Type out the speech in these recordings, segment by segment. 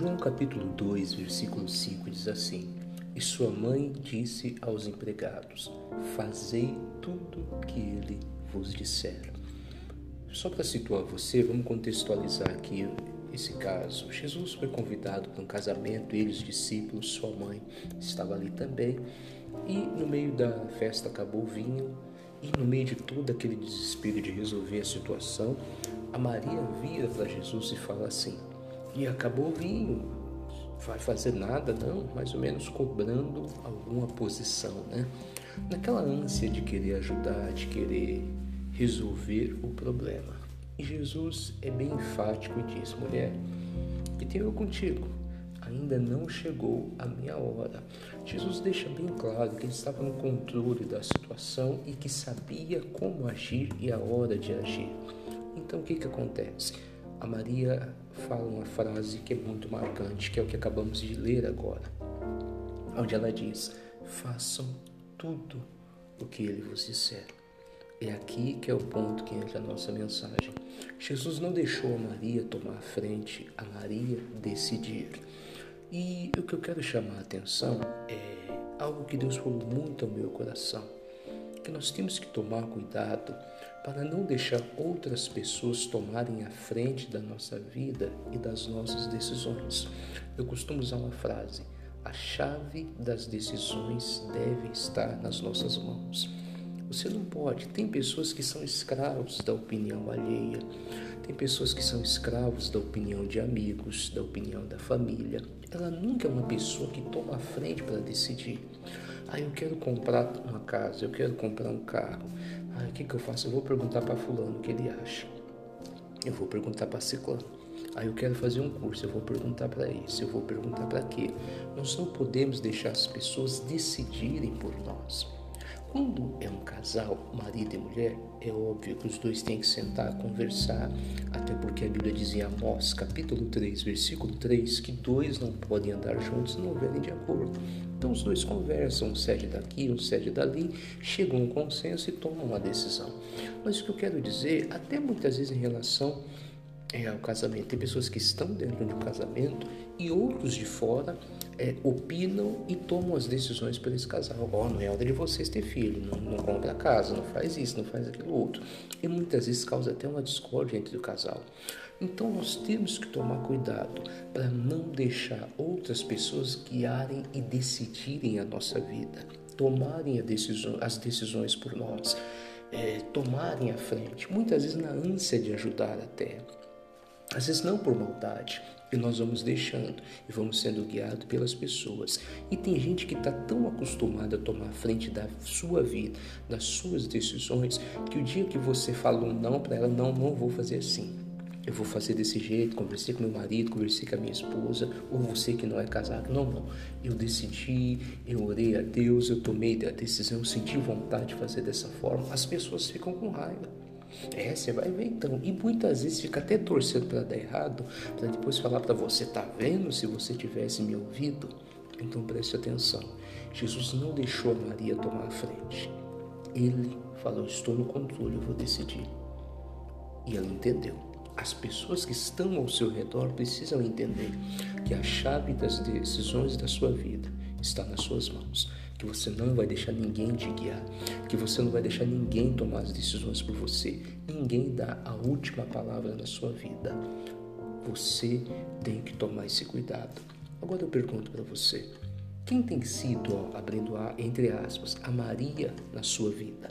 João capítulo 2, versículo 5 diz assim: E sua mãe disse aos empregados: Fazei tudo que ele vos disser. Só para situar você, vamos contextualizar aqui esse caso. Jesus foi convidado para um casamento, ele, os discípulos, sua mãe estava ali também. E no meio da festa acabou o vinho, e no meio de todo aquele desespero de resolver a situação, a Maria vira para Jesus e fala assim: E acabou o vinho, vai fazer nada, não? Mais ou menos cobrando alguma posição, né? Naquela ânsia de querer ajudar, de querer resolver o problema. E Jesus é bem enfático e diz: mulher, que tenho eu contigo? Ainda não chegou a minha hora. Jesus deixa bem claro que ele estava no controle da situação e que sabia como agir e a hora de agir. Então o que, que acontece? A Maria fala uma frase que é muito marcante, que é o que acabamos de ler agora, onde ela diz: Façam tudo o que ele vos disser. É aqui que é o ponto que entra a nossa mensagem. Jesus não deixou a Maria tomar a frente, a Maria decidir. E o que eu quero chamar a atenção é algo que Deus falou muito ao meu coração, que nós temos que tomar cuidado para não deixar outras pessoas tomarem a frente da nossa vida e das nossas decisões. Eu costumo usar uma frase: a chave das decisões deve estar nas nossas mãos. Você não pode. Tem pessoas que são escravos da opinião alheia. Tem pessoas que são escravos da opinião de amigos, da opinião da família. Ela nunca é uma pessoa que toma a frente para decidir. Ah, eu quero comprar uma casa, eu quero comprar um carro. Ah, o que, que eu faço? Eu vou perguntar para fulano o que ele acha. Eu vou perguntar para ciclano. Ah, eu quero fazer um curso, eu vou perguntar para esse, eu vou perguntar para quê. Nós não podemos deixar as pessoas decidirem por nós. Quando é um casal, marido e mulher, é óbvio que os dois têm que sentar, conversar, até porque a Bíblia diz em Amós, capítulo 3, versículo 3, que dois não podem andar juntos se não houverem de acordo. Então os dois conversam, um cede daqui, um cede dali, chegam a um consenso e tomam uma decisão. Mas o que eu quero dizer, até muitas vezes em relação é, ao casamento, tem pessoas que estão dentro de um casamento e outros de fora é, opinam e tomam as decisões por esse casal. Oh, não é hora de vocês ter filho, não, não compra casa, não faz isso, não faz aquilo outro. E muitas vezes causa até uma discórdia entre o casal. Então nós temos que tomar cuidado para não deixar outras pessoas guiarem e decidirem a nossa vida, tomarem decisão, as decisões por nós, é, tomarem a frente, muitas vezes na ânsia de ajudar até. Às vezes não por maldade, e nós vamos deixando e vamos sendo guiados pelas pessoas. E tem gente que está tão acostumada a tomar a frente da sua vida, das suas decisões, que o dia que você fala um não para ela, não, não vou fazer assim. Eu vou fazer desse jeito, conversei com meu marido, conversei com a minha esposa, ou você que não é casado. Não, não. Eu decidi, eu orei a Deus, eu tomei a decisão, eu senti vontade de fazer dessa forma. As pessoas ficam com raiva. É, você vai ver então. E muitas vezes fica até torcendo para dar errado, para depois falar para você, tá vendo se você tivesse me ouvido? Então preste atenção. Jesus não deixou Maria tomar a frente. Ele falou: Estou no controle, eu vou decidir. E ela entendeu. As pessoas que estão ao seu redor precisam entender que a chave das decisões da sua vida está nas suas mãos que você não vai deixar ninguém te guiar, que você não vai deixar ninguém tomar as decisões por você. Ninguém dá a última palavra na sua vida. Você tem que tomar esse cuidado. Agora eu pergunto para você: quem tem sido, ó, abrindo a, entre aspas, a Maria na sua vida?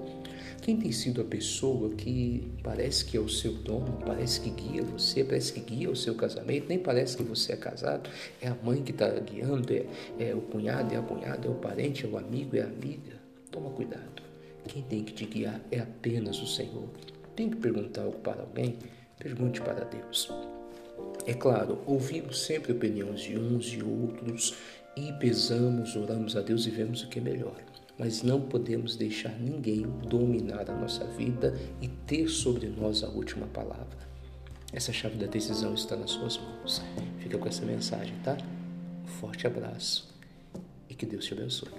Quem tem sido a pessoa que parece que é o seu dono, parece que guia você, parece que guia o seu casamento, nem parece que você é casado, é a mãe que está guiando, é, é o cunhado, é a cunhada, é o parente, é o amigo, é a amiga? Toma cuidado. Quem tem que te guiar é apenas o Senhor. Tem que perguntar algo para alguém? Pergunte para Deus. É claro, ouvimos sempre opiniões de uns e outros e pesamos, oramos a Deus e vemos o que é melhor mas não podemos deixar ninguém dominar a nossa vida e ter sobre nós a última palavra. Essa chave da decisão está nas suas mãos. Fica com essa mensagem, tá? Um forte abraço e que Deus te abençoe.